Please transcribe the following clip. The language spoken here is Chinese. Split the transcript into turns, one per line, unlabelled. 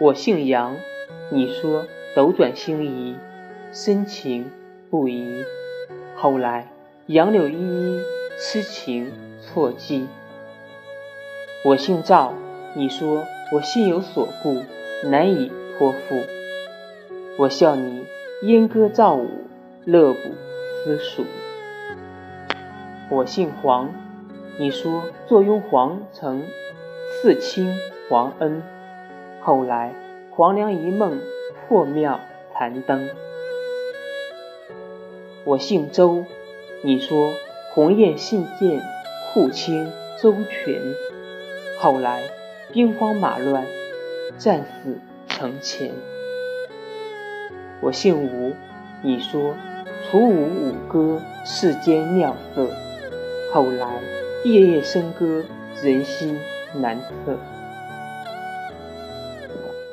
我姓杨，你说斗转星移，深情不移。后来杨柳依依，痴情错记。我姓赵，你说我心有所顾，难以托付。我笑你莺歌赵舞，乐不思蜀。我姓黄，你说坐拥皇城，赐卿皇恩。后来黄粱一梦，破庙残灯。我姓周，你说鸿雁信件，护卿周全。后来兵荒马乱，战死城前。我姓吴，你说楚舞舞歌，世间妙色。后来夜夜笙歌，人心难测。